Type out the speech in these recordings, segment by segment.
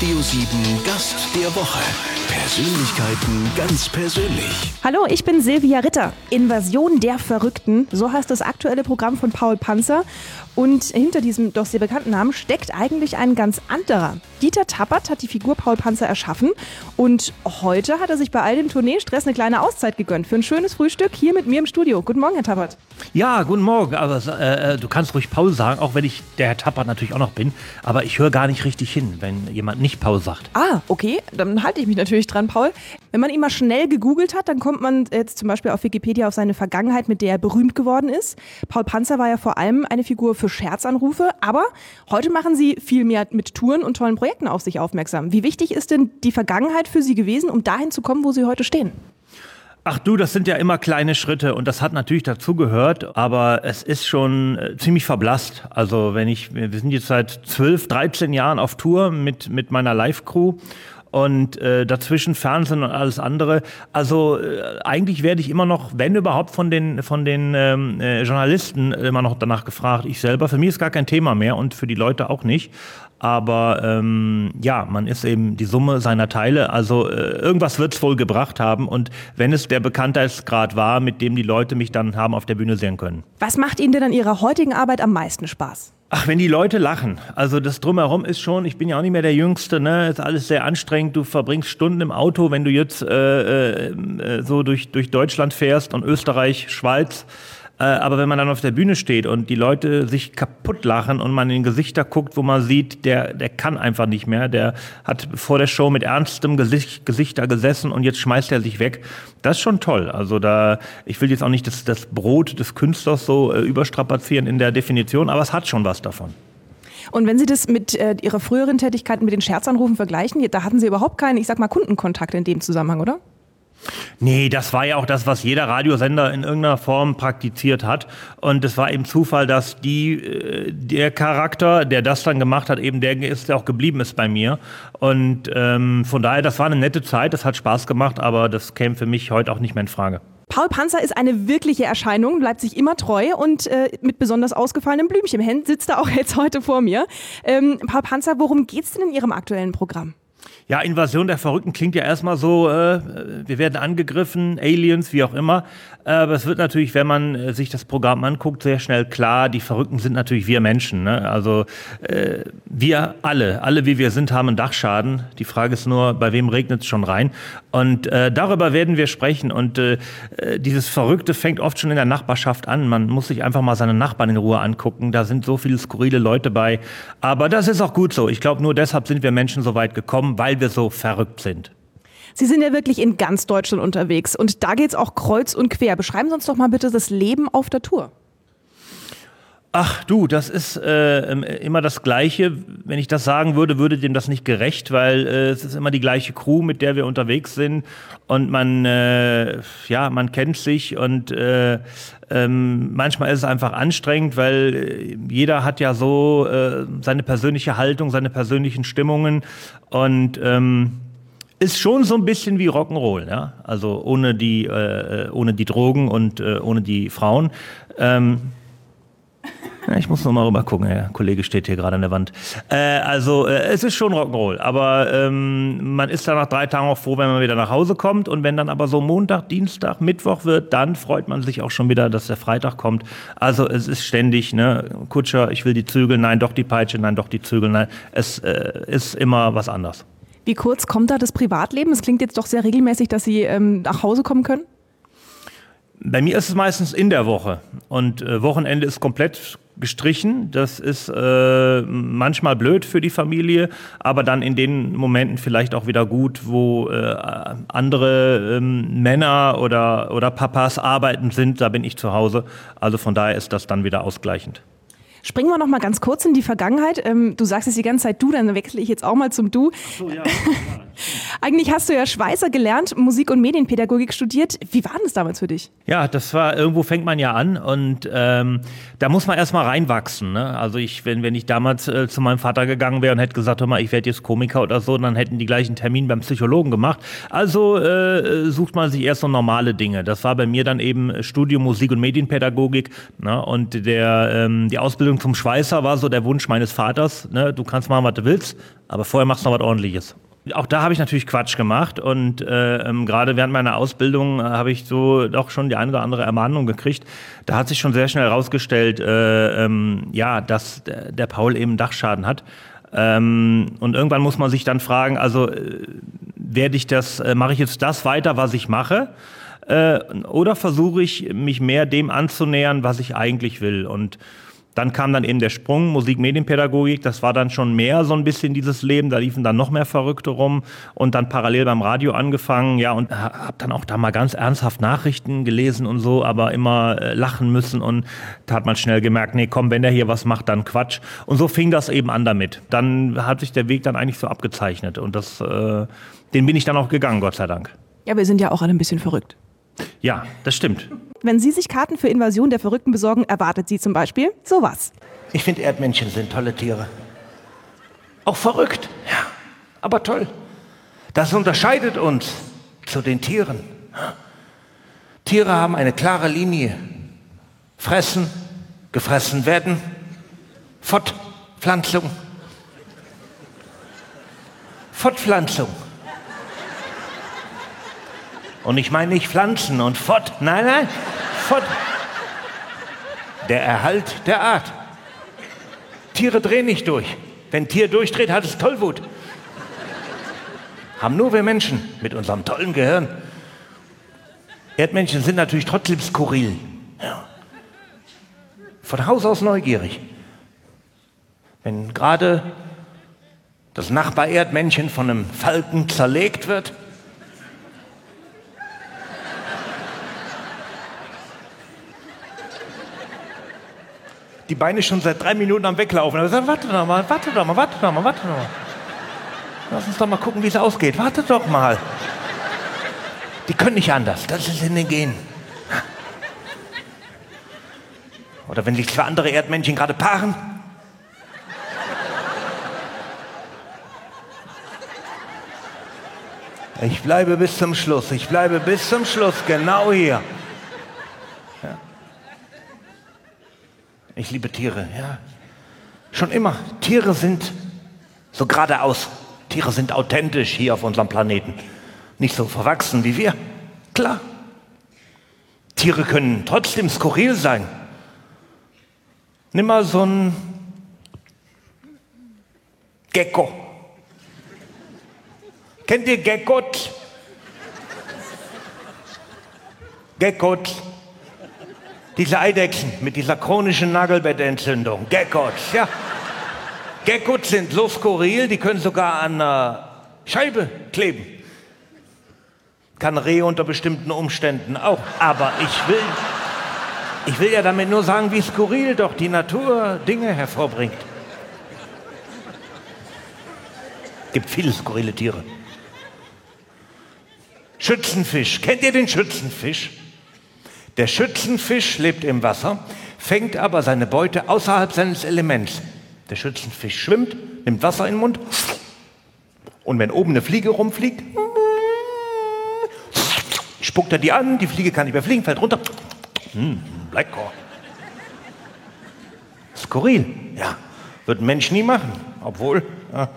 Radio 7 Gast der Woche. Persönlichkeiten ganz persönlich. Hallo, ich bin Silvia Ritter. Invasion der Verrückten, so heißt das aktuelle Programm von Paul Panzer. Und hinter diesem doch sehr bekannten Namen steckt eigentlich ein ganz anderer. Dieter Tappert hat die Figur Paul Panzer erschaffen und heute hat er sich bei all dem Tourneestress eine kleine Auszeit gegönnt für ein schönes Frühstück hier mit mir im Studio. Guten Morgen, Herr Tappert. Ja, guten Morgen. Aber äh, du kannst ruhig Paul sagen, auch wenn ich der Herr Tappert natürlich auch noch bin. Aber ich höre gar nicht richtig hin, wenn jemand nicht Paul sagt. Ah, okay. Dann halte ich mich natürlich dran, Paul. Wenn man ihn mal schnell gegoogelt hat, dann kommt man jetzt zum Beispiel auf Wikipedia auf seine Vergangenheit, mit der er berühmt geworden ist. Paul Panzer war ja vor allem eine Figur für Scherzanrufe, aber heute machen Sie viel mehr mit Touren und tollen Projekten auf sich aufmerksam. Wie wichtig ist denn die Vergangenheit für Sie gewesen, um dahin zu kommen, wo Sie heute stehen? Ach du, das sind ja immer kleine Schritte und das hat natürlich dazugehört, aber es ist schon äh, ziemlich verblasst. Also wenn ich, wir sind jetzt seit 12, 13 Jahren auf Tour mit, mit meiner Live-Crew und äh, dazwischen Fernsehen und alles andere. Also äh, eigentlich werde ich immer noch, wenn überhaupt, von den, von den ähm, äh, Journalisten immer noch danach gefragt. Ich selber, für mich ist gar kein Thema mehr und für die Leute auch nicht. Aber ähm, ja, man ist eben die Summe seiner Teile. Also äh, irgendwas wird es wohl gebracht haben. Und wenn es der Bekanntheitsgrad war, mit dem die Leute mich dann haben auf der Bühne sehen können. Was macht Ihnen denn an Ihrer heutigen Arbeit am meisten Spaß? Ach, wenn die Leute lachen. Also das drumherum ist schon, ich bin ja auch nicht mehr der Jüngste, ne? Ist alles sehr anstrengend. Du verbringst Stunden im Auto, wenn du jetzt äh, äh, so durch, durch Deutschland fährst und Österreich, Schweiz. Äh, aber wenn man dann auf der Bühne steht und die Leute sich kaputt lachen und man in Gesichter guckt, wo man sieht, der, der kann einfach nicht mehr, der hat vor der Show mit ernstem Gesicht, Gesicht da gesessen und jetzt schmeißt er sich weg. Das ist schon toll. Also da, ich will jetzt auch nicht das, das Brot des Künstlers so äh, überstrapazieren in der Definition, aber es hat schon was davon. Und wenn Sie das mit äh, Ihrer früheren Tätigkeit mit den Scherzanrufen vergleichen, da hatten Sie überhaupt keinen, ich sag mal, Kundenkontakt in dem Zusammenhang, oder? Nee, das war ja auch das, was jeder Radiosender in irgendeiner Form praktiziert hat. Und es war eben Zufall, dass die, äh, der Charakter, der das dann gemacht hat, eben der ist, der auch geblieben ist bei mir. Und ähm, von daher, das war eine nette Zeit, das hat Spaß gemacht, aber das käme für mich heute auch nicht mehr in Frage. Paul Panzer ist eine wirkliche Erscheinung, bleibt sich immer treu und äh, mit besonders ausgefallenem Blümchen im Händen sitzt er auch jetzt heute vor mir. Ähm, Paul Panzer, worum geht's denn in Ihrem aktuellen Programm? Ja, Invasion der Verrückten klingt ja erstmal so, äh, wir werden angegriffen, Aliens, wie auch immer. Aber es wird natürlich, wenn man äh, sich das Programm anguckt, sehr schnell klar, die Verrückten sind natürlich wir Menschen. Ne? Also äh, wir alle, alle wie wir sind, haben einen Dachschaden. Die Frage ist nur, bei wem regnet es schon rein? Und äh, darüber werden wir sprechen. Und äh, äh, dieses Verrückte fängt oft schon in der Nachbarschaft an. Man muss sich einfach mal seine Nachbarn in Ruhe angucken. Da sind so viele skurrile Leute bei. Aber das ist auch gut so. Ich glaube, nur deshalb sind wir Menschen so weit gekommen, weil wir so verrückt sind. Sie sind ja wirklich in ganz Deutschland unterwegs und da geht es auch kreuz und quer. Beschreiben Sie uns doch mal bitte das Leben auf der Tour. Ach du, das ist äh, immer das Gleiche. Wenn ich das sagen würde, würde dem das nicht gerecht, weil äh, es ist immer die gleiche Crew, mit der wir unterwegs sind und man, äh, ja, man kennt sich und äh, ähm, manchmal ist es einfach anstrengend, weil äh, jeder hat ja so äh, seine persönliche Haltung, seine persönlichen Stimmungen und ähm, ist schon so ein bisschen wie Rock'n'Roll, ja. Also ohne die, äh, ohne die Drogen und äh, ohne die Frauen. Ähm, ich muss noch mal rüber gucken, der Kollege steht hier gerade an der Wand. Äh, also äh, es ist schon Rock'n'Roll, aber ähm, man ist dann nach drei Tagen auch froh, wenn man wieder nach Hause kommt. Und wenn dann aber so Montag, Dienstag, Mittwoch wird, dann freut man sich auch schon wieder, dass der Freitag kommt. Also es ist ständig, ne, Kutscher, ich will die Zügel, nein, doch die Peitsche, nein, doch die Zügel, nein. Es äh, ist immer was anderes. Wie kurz kommt da das Privatleben? Es klingt jetzt doch sehr regelmäßig, dass Sie ähm, nach Hause kommen können. Bei mir ist es meistens in der Woche und äh, Wochenende ist komplett gestrichen. Das ist äh, manchmal blöd für die Familie, aber dann in den Momenten vielleicht auch wieder gut, wo äh, andere ähm, Männer oder, oder Papas arbeiten sind, da bin ich zu Hause. Also von daher ist das dann wieder ausgleichend. Springen wir noch mal ganz kurz in die Vergangenheit. Ähm, du sagst es die ganze Zeit du, dann wechsle ich jetzt auch mal zum Du. Ach so, ja. Eigentlich hast du ja Schweißer gelernt, Musik- und Medienpädagogik studiert. Wie war das damals für dich? Ja, das war, irgendwo fängt man ja an und ähm, da muss man erstmal reinwachsen. Ne? Also ich, wenn, wenn ich damals äh, zu meinem Vater gegangen wäre und hätte gesagt, hör mal, ich werde jetzt Komiker oder so, dann hätten die gleichen Termin beim Psychologen gemacht. Also äh, sucht man sich erst so normale Dinge. Das war bei mir dann eben Studium Musik- und Medienpädagogik. Ne? Und der, ähm, die Ausbildung zum Schweißer war so der Wunsch meines Vaters. Ne? Du kannst machen, was du willst, aber vorher machst du noch was ordentliches. Auch da habe ich natürlich Quatsch gemacht und äh, ähm, gerade während meiner Ausbildung äh, habe ich so doch schon die eine oder andere Ermahnung gekriegt. Da hat sich schon sehr schnell herausgestellt, äh, ähm, ja, dass der, der, Paul eben Dachschaden hat. Ähm, und irgendwann muss man sich dann fragen, also äh, werde ich das, äh, mache ich jetzt das weiter, was ich mache? Äh, oder versuche ich mich mehr dem anzunähern, was ich eigentlich will? Und dann kam dann eben der Sprung, Musik, Medienpädagogik, das war dann schon mehr so ein bisschen dieses Leben, da liefen dann noch mehr Verrückte rum und dann parallel beim Radio angefangen, ja, und habe dann auch da mal ganz ernsthaft Nachrichten gelesen und so, aber immer äh, lachen müssen und da hat man schnell gemerkt, nee, komm, wenn der hier was macht, dann Quatsch. Und so fing das eben an damit. Dann hat sich der Weg dann eigentlich so abgezeichnet und das, äh, den bin ich dann auch gegangen, Gott sei Dank. Ja, wir sind ja auch alle ein bisschen verrückt. Ja, das stimmt. Wenn Sie sich Karten für Invasion der Verrückten besorgen, erwartet Sie zum Beispiel sowas. Ich finde Erdmännchen sind tolle Tiere. Auch verrückt, ja, aber toll. Das unterscheidet uns zu den Tieren. Tiere haben eine klare Linie. Fressen, gefressen werden, Fortpflanzung. Fortpflanzung. Und ich meine nicht Pflanzen und fort. Nein, nein, fort. Der Erhalt der Art. Tiere drehen nicht durch. Wenn ein Tier durchdreht, hat es Tollwut. Haben nur wir Menschen mit unserem tollen Gehirn. Erdmännchen sind natürlich trotzdem skurril. Ja. Von Haus aus neugierig. Wenn gerade das Nachbar-Erdmännchen von einem Falken zerlegt wird, die Beine schon seit drei Minuten am Weglaufen. Aber ich sage, warte doch mal, warte doch mal, warte doch mal, warte doch mal. Lass uns doch mal gucken, wie es ausgeht. Warte doch mal. Die können nicht anders. Das ist in den Genen. Oder wenn sich zwei andere Erdmännchen gerade paaren. Ich bleibe bis zum Schluss. Ich bleibe bis zum Schluss. Genau hier. Ich liebe Tiere, ja. Schon immer. Tiere sind so geradeaus. Tiere sind authentisch hier auf unserem Planeten. Nicht so verwachsen wie wir. Klar. Tiere können trotzdem skurril sein. Nimm mal so ein Gecko. Kennt ihr Geckos? Geckos. Diese Eidechsen mit dieser chronischen Nagelbettentzündung, Geckos, ja. Geckos sind so skurril, die können sogar an einer Scheibe kleben. Kann Reh unter bestimmten Umständen auch. Aber ich will, ich will ja damit nur sagen, wie skurril doch die Natur Dinge hervorbringt. Gibt viele skurrile Tiere. Schützenfisch. Kennt ihr den Schützenfisch? Der Schützenfisch lebt im Wasser, fängt aber seine Beute außerhalb seines Elements. Der Schützenfisch schwimmt, nimmt Wasser in den Mund und wenn oben eine Fliege rumfliegt, spuckt er die an, die Fliege kann nicht mehr fliegen, fällt runter. Hm, lecker. Skurril, ja. Wird ein Mensch nie machen, obwohl. Ja.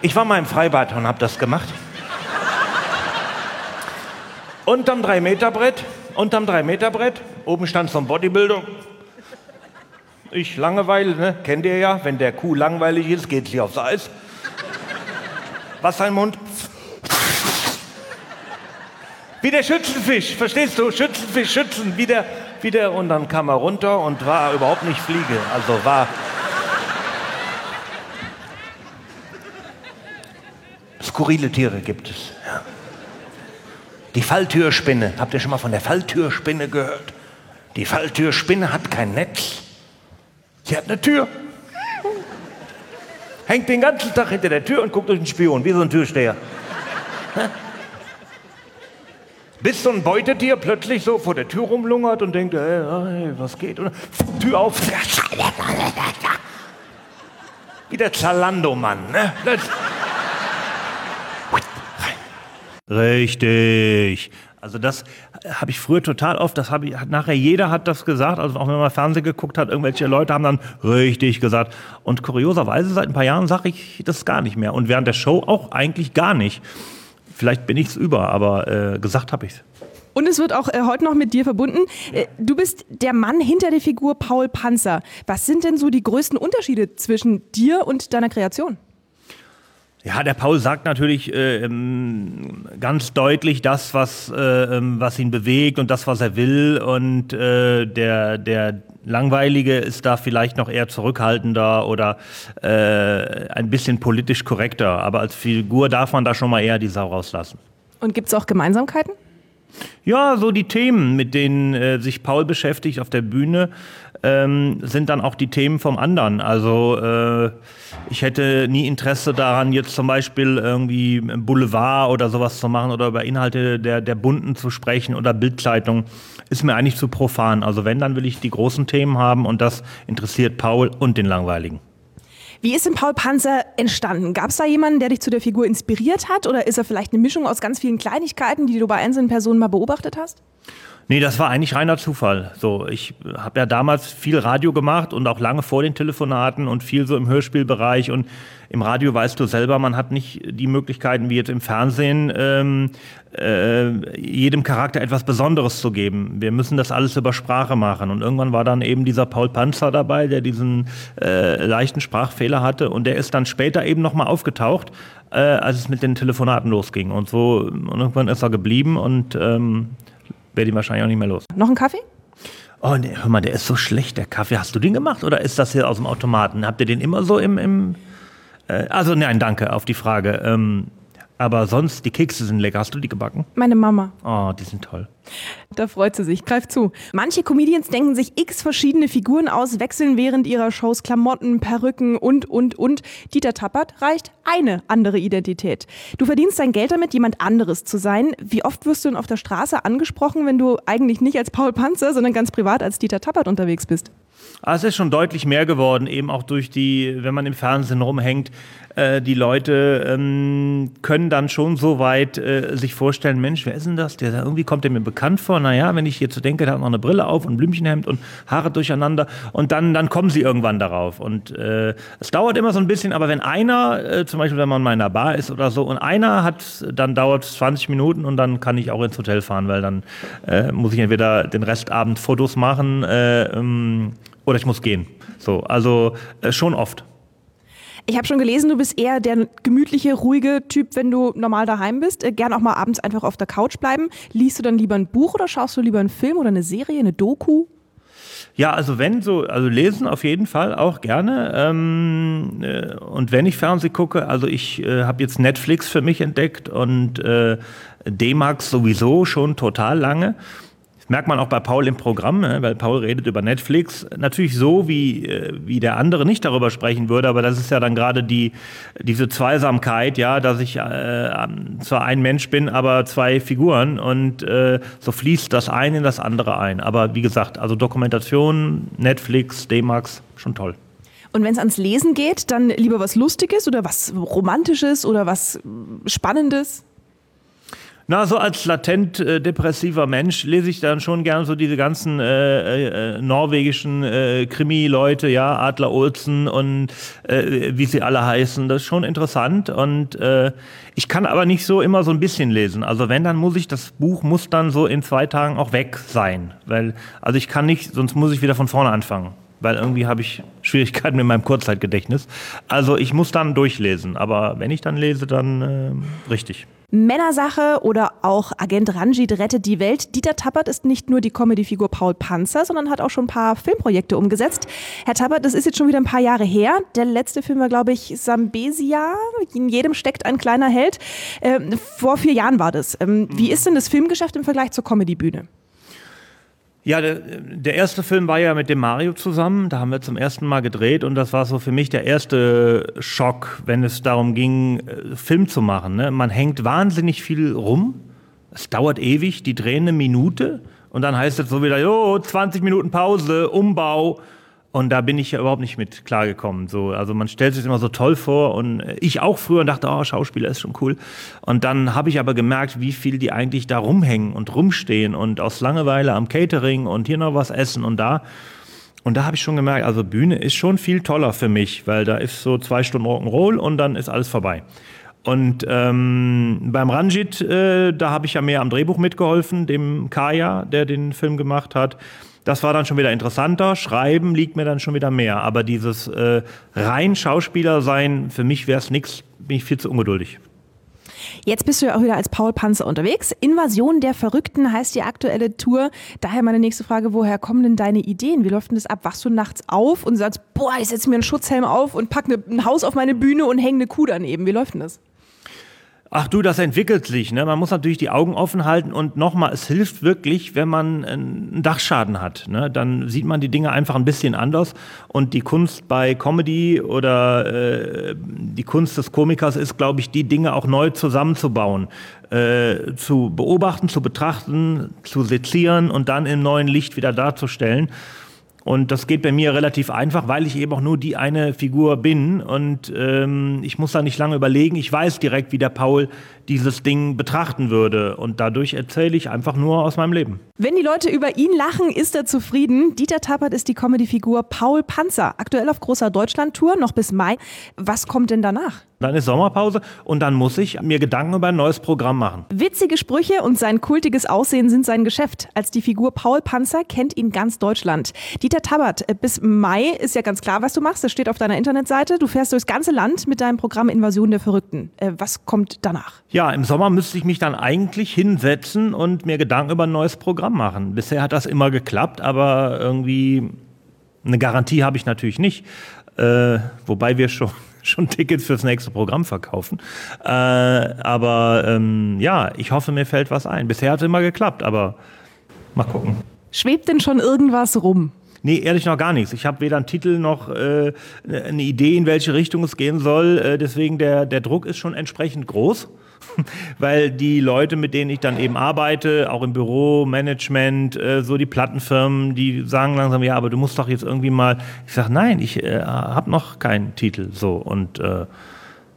Ich war mal im Freibad und habe das gemacht. Unterm 3-Meter-Brett, unterm 3-Meter-Brett, oben stand so ein Bodybuilder. Ich Langeweile, ne? kennt ihr ja, wenn der Kuh langweilig ist, geht sie aufs Eis. Wasser im Mund. Wie der Schützenfisch, verstehst du? Schützenfisch, Schützen, wie der, wie der, und dann kam er runter und war überhaupt nicht Fliege, also war. Skurrile Tiere gibt es. Ja. Die Falltürspinne. Habt ihr schon mal von der Falltürspinne gehört? Die Falltürspinne hat kein Netz. Sie hat eine Tür. Hängt den ganzen Tag hinter der Tür und guckt durch den Spion, wie so ein Türsteher. Bis so ein Beutetier plötzlich so vor der Tür rumlungert und denkt, hey, was geht? Und Tür auf. Wie der Zalando-Mann, ne? Das Richtig. Also das habe ich früher total oft, das habe ich, nachher jeder hat das gesagt, also auch wenn man Fernsehen geguckt hat, irgendwelche Leute haben dann richtig gesagt. Und kurioserweise seit ein paar Jahren sage ich das gar nicht mehr. Und während der Show auch eigentlich gar nicht. Vielleicht bin ich es über, aber äh, gesagt habe ich es. Und es wird auch äh, heute noch mit dir verbunden. Äh, du bist der Mann hinter der Figur Paul Panzer. Was sind denn so die größten Unterschiede zwischen dir und deiner Kreation? Ja, der Paul sagt natürlich äh, ähm, ganz deutlich das, was, äh, ähm, was ihn bewegt und das, was er will. Und äh, der, der Langweilige ist da vielleicht noch eher zurückhaltender oder äh, ein bisschen politisch korrekter. Aber als Figur darf man da schon mal eher die Sau rauslassen. Und gibt es auch Gemeinsamkeiten? Ja, so die Themen, mit denen äh, sich Paul beschäftigt auf der Bühne, ähm, sind dann auch die Themen vom anderen. Also äh, ich hätte nie Interesse daran, jetzt zum Beispiel irgendwie Boulevard oder sowas zu machen oder über Inhalte der, der Bunten zu sprechen oder Bildzeitung. Ist mir eigentlich zu profan. Also wenn, dann will ich die großen Themen haben und das interessiert Paul und den Langweiligen. Wie ist denn Paul Panzer entstanden? Gab es da jemanden, der dich zu der Figur inspiriert hat? Oder ist er vielleicht eine Mischung aus ganz vielen Kleinigkeiten, die du bei einzelnen Personen mal beobachtet hast? Nee, das war eigentlich reiner Zufall. So, ich habe ja damals viel Radio gemacht und auch lange vor den Telefonaten und viel so im Hörspielbereich und im Radio weißt du selber, man hat nicht die Möglichkeiten wie jetzt im Fernsehen, ähm, äh, jedem Charakter etwas Besonderes zu geben. Wir müssen das alles über Sprache machen. Und irgendwann war dann eben dieser Paul Panzer dabei, der diesen äh, leichten Sprachfehler hatte und der ist dann später eben nochmal aufgetaucht, äh, als es mit den Telefonaten losging. Und so und irgendwann ist er geblieben und ähm, werde ihn wahrscheinlich auch nicht mehr los. Noch ein Kaffee? Oh, nee, hör mal, der ist so schlecht, der Kaffee. Hast du den gemacht oder ist das hier aus dem Automaten? Habt ihr den immer so im. im äh, also, nein, danke auf die Frage. Ähm, aber sonst, die Kekse sind lecker. Hast du die gebacken? Meine Mama. Oh, die sind toll. Da freut sie sich. Greif zu. Manche Comedians denken sich x verschiedene Figuren aus, wechseln während ihrer Shows Klamotten, Perücken und, und, und. Dieter Tappert reicht eine andere Identität. Du verdienst dein Geld damit, jemand anderes zu sein. Wie oft wirst du denn auf der Straße angesprochen, wenn du eigentlich nicht als Paul Panzer, sondern ganz privat als Dieter Tappert unterwegs bist? Ah, es ist schon deutlich mehr geworden, eben auch durch die, wenn man im Fernsehen rumhängt, äh, die Leute ähm, können dann schon so weit äh, sich vorstellen, Mensch, wer ist denn das? Der irgendwie kommt der mir bekannt vor. Naja, wenn ich jetzt so denke, der hat noch eine Brille auf und Blümchenhemd und Haare durcheinander und dann, dann kommen sie irgendwann darauf. Und äh, es dauert immer so ein bisschen, aber wenn einer, äh, zum Beispiel wenn man mal in einer Bar ist oder so, und einer hat, dann dauert es 20 Minuten und dann kann ich auch ins Hotel fahren, weil dann äh, muss ich entweder den Restabend Fotos machen äh, ähm, oder ich muss gehen. So, also äh, schon oft. Ich habe schon gelesen, du bist eher der gemütliche, ruhige Typ, wenn du normal daheim bist. Äh, gern auch mal abends einfach auf der Couch bleiben. Liest du dann lieber ein Buch oder schaust du lieber einen Film oder eine Serie, eine Doku? Ja, also wenn so, also lesen auf jeden Fall auch gerne. Ähm, äh, und wenn ich Fernsehen gucke, also ich äh, habe jetzt Netflix für mich entdeckt und äh, D-Max sowieso schon total lange. Das merkt man auch bei Paul im Programm, ne, weil Paul redet über Netflix. Natürlich so, wie, äh, wie der andere nicht darüber sprechen würde, aber das ist ja dann gerade die, diese Zweisamkeit, ja, dass ich äh, zwar ein Mensch bin, aber zwei Figuren und äh, so fließt das eine in das andere ein. Aber wie gesagt, also Dokumentation, Netflix, D-Max, schon toll. Und wenn es ans Lesen geht, dann lieber was Lustiges oder was Romantisches oder was Spannendes? Na, so als latent äh, depressiver Mensch lese ich dann schon gern so diese ganzen äh, äh, norwegischen äh, Krimi-Leute, ja, Adler Olsen und äh, wie sie alle heißen. Das ist schon interessant und äh, ich kann aber nicht so immer so ein bisschen lesen. Also wenn, dann muss ich, das Buch muss dann so in zwei Tagen auch weg sein. Weil, also ich kann nicht, sonst muss ich wieder von vorne anfangen weil irgendwie habe ich Schwierigkeiten mit meinem Kurzzeitgedächtnis. Also ich muss dann durchlesen, aber wenn ich dann lese, dann äh, richtig. Männersache oder auch Agent Ranjit rettet die Welt. Dieter Tappert ist nicht nur die Comedy-Figur Paul Panzer, sondern hat auch schon ein paar Filmprojekte umgesetzt. Herr Tappert, das ist jetzt schon wieder ein paar Jahre her. Der letzte Film war, glaube ich, Sambesia. In jedem steckt ein kleiner Held. Ähm, vor vier Jahren war das. Ähm, wie ist denn das Filmgeschäft im Vergleich zur Comedy-Bühne? Ja, der, erste Film war ja mit dem Mario zusammen. Da haben wir zum ersten Mal gedreht und das war so für mich der erste Schock, wenn es darum ging, äh, Film zu machen. Ne? Man hängt wahnsinnig viel rum. Es dauert ewig, die drehen eine Minute und dann heißt es so wieder, jo, 20 Minuten Pause, Umbau. Und da bin ich ja überhaupt nicht mit klargekommen. So, also man stellt sich immer so toll vor und ich auch früher und dachte, oh, Schauspieler ist schon cool. Und dann habe ich aber gemerkt, wie viel die eigentlich da rumhängen und rumstehen und aus Langeweile am Catering und hier noch was essen und da. Und da habe ich schon gemerkt, also Bühne ist schon viel toller für mich, weil da ist so zwei Stunden Rock'n'Roll und dann ist alles vorbei. Und ähm, beim Ranjit, äh, da habe ich ja mehr am Drehbuch mitgeholfen, dem Kaya, der den Film gemacht hat. Das war dann schon wieder interessanter. Schreiben liegt mir dann schon wieder mehr. Aber dieses äh, rein Schauspieler sein, für mich wäre es nichts, bin ich viel zu ungeduldig. Jetzt bist du ja auch wieder als Paul Panzer unterwegs. Invasion der Verrückten heißt die aktuelle Tour. Daher meine nächste Frage, woher kommen denn deine Ideen? Wie läuft denn das ab? Wachst du nachts auf und sagst, boah, ich setze mir einen Schutzhelm auf und packe ne, ein Haus auf meine Bühne und hänge eine Kuh daneben? Wie läuft denn das? Ach du, das entwickelt sich. Ne? Man muss natürlich die Augen offen halten und nochmal, es hilft wirklich, wenn man einen Dachschaden hat. Ne? Dann sieht man die Dinge einfach ein bisschen anders. Und die Kunst bei Comedy oder äh, die Kunst des Komikers ist, glaube ich, die Dinge auch neu zusammenzubauen. Äh, zu beobachten, zu betrachten, zu sezieren und dann im neuen Licht wieder darzustellen. Und das geht bei mir relativ einfach, weil ich eben auch nur die eine Figur bin. Und ähm, ich muss da nicht lange überlegen. Ich weiß direkt, wie der Paul dieses Ding betrachten würde. Und dadurch erzähle ich einfach nur aus meinem Leben. Wenn die Leute über ihn lachen, ist er zufrieden. Dieter Tappert ist die Comedy-Figur Paul Panzer. Aktuell auf großer Deutschland-Tour, noch bis Mai. Was kommt denn danach? Dann ist Sommerpause und dann muss ich mir Gedanken über ein neues Programm machen. Witzige Sprüche und sein kultiges Aussehen sind sein Geschäft. Als die Figur Paul Panzer kennt ihn ganz Deutschland. Dieter Tabbert, bis Mai ist ja ganz klar, was du machst. Das steht auf deiner Internetseite. Du fährst durchs ganze Land mit deinem Programm Invasion der Verrückten. Äh, was kommt danach? Ja, im Sommer müsste ich mich dann eigentlich hinsetzen und mir Gedanken über ein neues Programm machen. Bisher hat das immer geklappt, aber irgendwie eine Garantie habe ich natürlich nicht. Äh, wobei wir schon schon Tickets fürs nächste Programm verkaufen. Äh, aber ähm, ja, ich hoffe, mir fällt was ein. Bisher hat es immer geklappt, aber mal gucken. Schwebt denn schon irgendwas rum? Nee, ehrlich noch gar nichts. Ich habe weder einen Titel noch äh, eine Idee, in welche Richtung es gehen soll. Äh, deswegen der, der Druck ist schon entsprechend groß. weil die Leute, mit denen ich dann eben arbeite, auch im Büro, Management, äh, so die Plattenfirmen, die sagen langsam, ja, aber du musst doch jetzt irgendwie mal. Ich sage, nein, ich äh, habe noch keinen Titel. So und äh,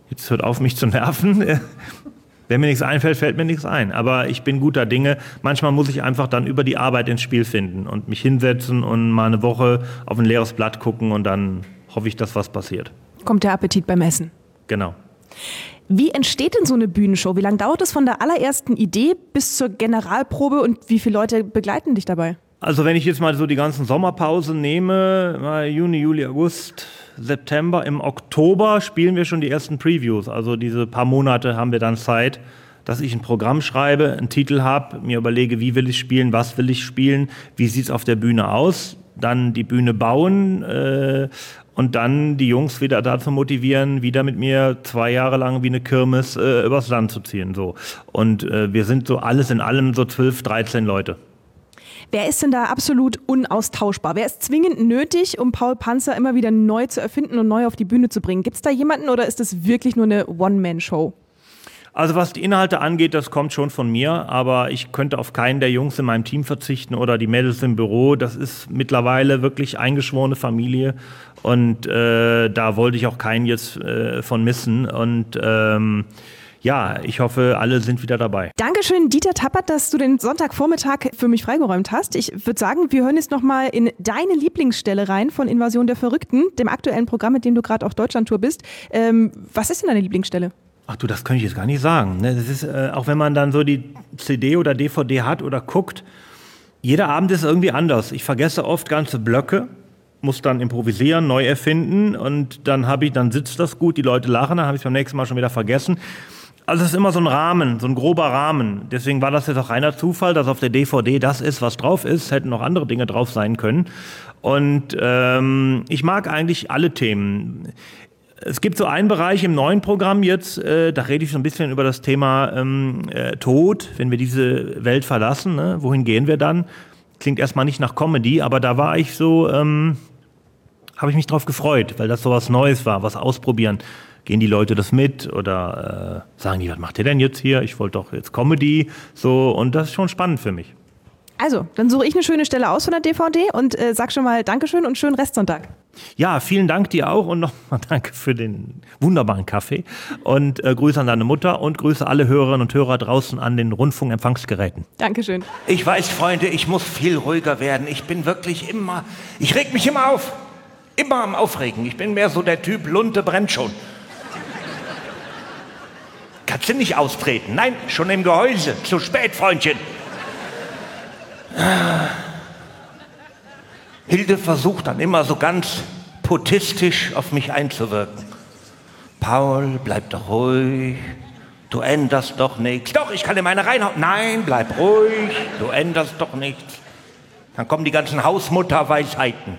jetzt hört auf, mich zu nerven. Wenn mir nichts einfällt, fällt mir nichts ein. Aber ich bin guter Dinge. Manchmal muss ich einfach dann über die Arbeit ins Spiel finden und mich hinsetzen und mal eine Woche auf ein leeres Blatt gucken und dann hoffe ich, dass was passiert. Kommt der Appetit beim Essen? Genau. Wie entsteht denn so eine Bühnenshow? Wie lange dauert es von der allerersten Idee bis zur Generalprobe und wie viele Leute begleiten dich dabei? Also wenn ich jetzt mal so die ganzen Sommerpausen nehme, Juni, Juli, August, September, im Oktober spielen wir schon die ersten Previews. Also diese paar Monate haben wir dann Zeit, dass ich ein Programm schreibe, einen Titel habe, mir überlege, wie will ich spielen, was will ich spielen, wie sieht es auf der Bühne aus, dann die Bühne bauen äh, und dann die Jungs wieder dazu motivieren, wieder mit mir zwei Jahre lang wie eine Kirmes äh, übers Land zu ziehen. So. Und äh, wir sind so alles in allem so 12, 13 Leute. Wer ist denn da absolut unaustauschbar? Wer ist zwingend nötig, um Paul Panzer immer wieder neu zu erfinden und neu auf die Bühne zu bringen? Gibt es da jemanden oder ist das wirklich nur eine One-Man-Show? Also was die Inhalte angeht, das kommt schon von mir, aber ich könnte auf keinen der Jungs in meinem Team verzichten oder die Mädels im Büro. Das ist mittlerweile wirklich eingeschworene Familie und äh, da wollte ich auch keinen jetzt äh, von missen und ähm, ja, ich hoffe, alle sind wieder dabei. Dankeschön, Dieter Tappert, dass du den Sonntagvormittag für mich freigeräumt hast. Ich würde sagen, wir hören jetzt nochmal in deine Lieblingsstelle rein von Invasion der Verrückten, dem aktuellen Programm, mit dem du gerade auf Deutschlandtour bist. Ähm, was ist denn deine Lieblingsstelle? Ach du, das kann ich jetzt gar nicht sagen. Ne? Das ist, äh, auch wenn man dann so die CD oder DVD hat oder guckt, jeder Abend ist irgendwie anders. Ich vergesse oft ganze Blöcke, muss dann improvisieren, neu erfinden und dann ich, dann sitzt das gut, die Leute lachen, dann habe ich es beim nächsten Mal schon wieder vergessen. Also es ist immer so ein Rahmen, so ein grober Rahmen. Deswegen war das jetzt auch reiner Zufall, dass auf der DVD das ist, was drauf ist. Hätten noch andere Dinge drauf sein können. Und ähm, ich mag eigentlich alle Themen. Es gibt so einen Bereich im neuen Programm jetzt, äh, da rede ich so ein bisschen über das Thema ähm, äh, Tod, wenn wir diese Welt verlassen, ne? wohin gehen wir dann? klingt erstmal nicht nach Comedy, aber da war ich so, ähm, habe ich mich drauf gefreut, weil das so was Neues war, was ausprobieren. Gehen die Leute das mit oder äh, sagen die, was macht ihr denn jetzt hier? Ich wollte doch jetzt Comedy. So, und das ist schon spannend für mich. Also, dann suche ich eine schöne Stelle aus von der DVD und äh, sag schon mal Dankeschön und schönen Restsonntag. Ja, vielen Dank dir auch und nochmal danke für den wunderbaren Kaffee und äh, Grüße an deine Mutter und Grüße alle Hörerinnen und Hörer draußen an den Rundfunkempfangsgeräten. Dankeschön. Ich weiß, Freunde, ich muss viel ruhiger werden. Ich bin wirklich immer, ich reg mich immer auf. Immer am Aufregen. Ich bin mehr so der Typ, Lunte brennt schon. Kannst du nicht austreten? Nein, schon im Gehäuse. Zu spät, Freundchen. Hilde versucht dann immer so ganz potistisch auf mich einzuwirken. Paul, bleib doch ruhig. Du änderst doch nichts. Doch, ich kann dir meine reinhauen. Nein, bleib ruhig. Du änderst doch nichts. Dann kommen die ganzen Hausmutterweisheiten.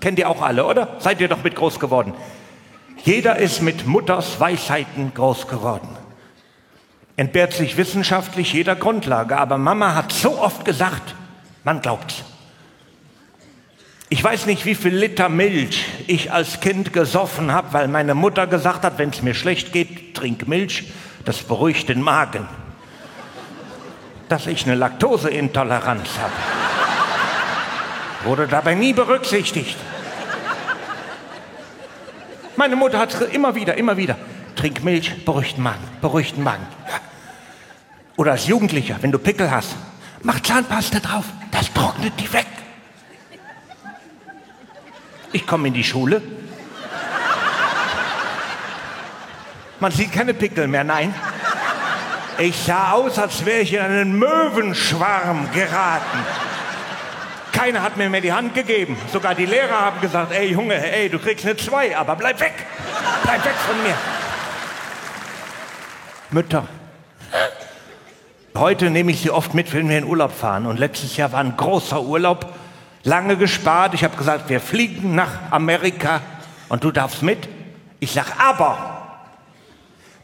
Kennt ihr auch alle, oder? Seid ihr doch mit groß geworden. Jeder ist mit Mutters Weisheiten groß geworden. Entbehrt sich wissenschaftlich jeder Grundlage, aber Mama hat so oft gesagt, man glaubt's. Ich weiß nicht, wie viel Liter Milch ich als Kind gesoffen habe, weil meine Mutter gesagt hat, wenn es mir schlecht geht, trink Milch, das beruhigt den Magen. Dass ich eine Laktoseintoleranz habe, wurde dabei nie berücksichtigt. Meine Mutter hat immer wieder, immer wieder, trink Milch, beruhigt den Magen, beruhigt den Magen. Oder als Jugendlicher, wenn du Pickel hast, mach Zahnpasta drauf, das trocknet die weg. Ich komme in die Schule. Man sieht keine Pickel mehr, nein. Ich sah aus, als wäre ich in einen Möwenschwarm geraten. Keiner hat mir mehr die Hand gegeben. Sogar die Lehrer haben gesagt, ey Junge, ey, du kriegst eine zwei, aber bleib weg. Bleib weg von mir. Mütter. Heute nehme ich sie oft mit, wenn wir in Urlaub fahren. Und letztes Jahr war ein großer Urlaub lange gespart. Ich habe gesagt, wir fliegen nach Amerika und du darfst mit. Ich sage, aber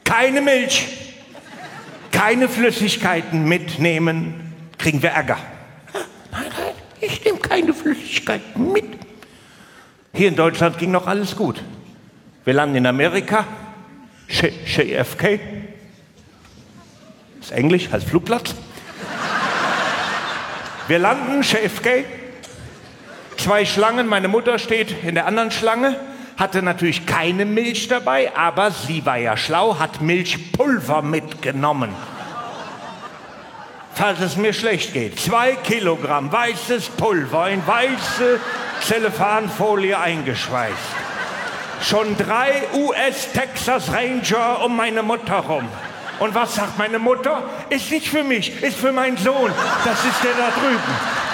keine Milch, keine Flüssigkeiten mitnehmen, kriegen wir Ärger. Nein, nein, ich nehme keine Flüssigkeiten mit. Hier in Deutschland ging noch alles gut. Wir landen in Amerika, JFK, ist Englisch, heißt Flugplatz. Wir landen, JFK, zwei Schlangen. Meine Mutter steht in der anderen Schlange, hatte natürlich keine Milch dabei, aber sie war ja schlau, hat Milchpulver mitgenommen. Falls es mir schlecht geht. Zwei Kilogramm weißes Pulver in weiße Zellophanfolie eingeschweißt. Schon drei US Texas Ranger um meine Mutter rum. Und was sagt meine Mutter? Ist nicht für mich, ist für meinen Sohn. Das ist der da drüben.